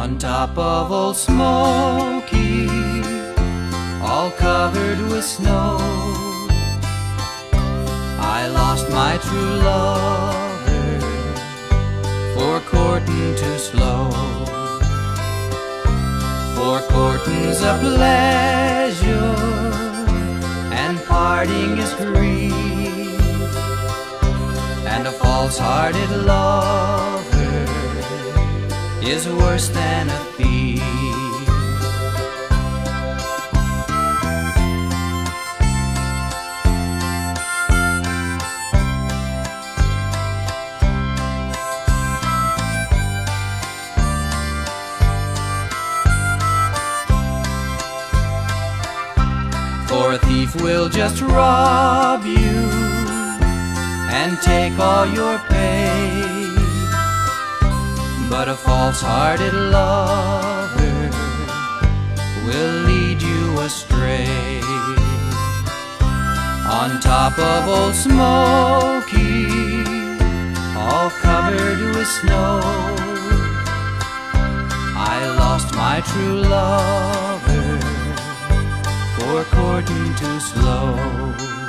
on top of Old Smoky, all covered with snow. I lost my true lover for courting too slow. For courting's a pleasure and parting is grief, and a false-hearted lover is worse than a thief. For a thief will just rob you and take all your pay. But a false-hearted lover will lead you astray. On top of Old Smoky, all covered with snow, I lost my true lover for courting too slow.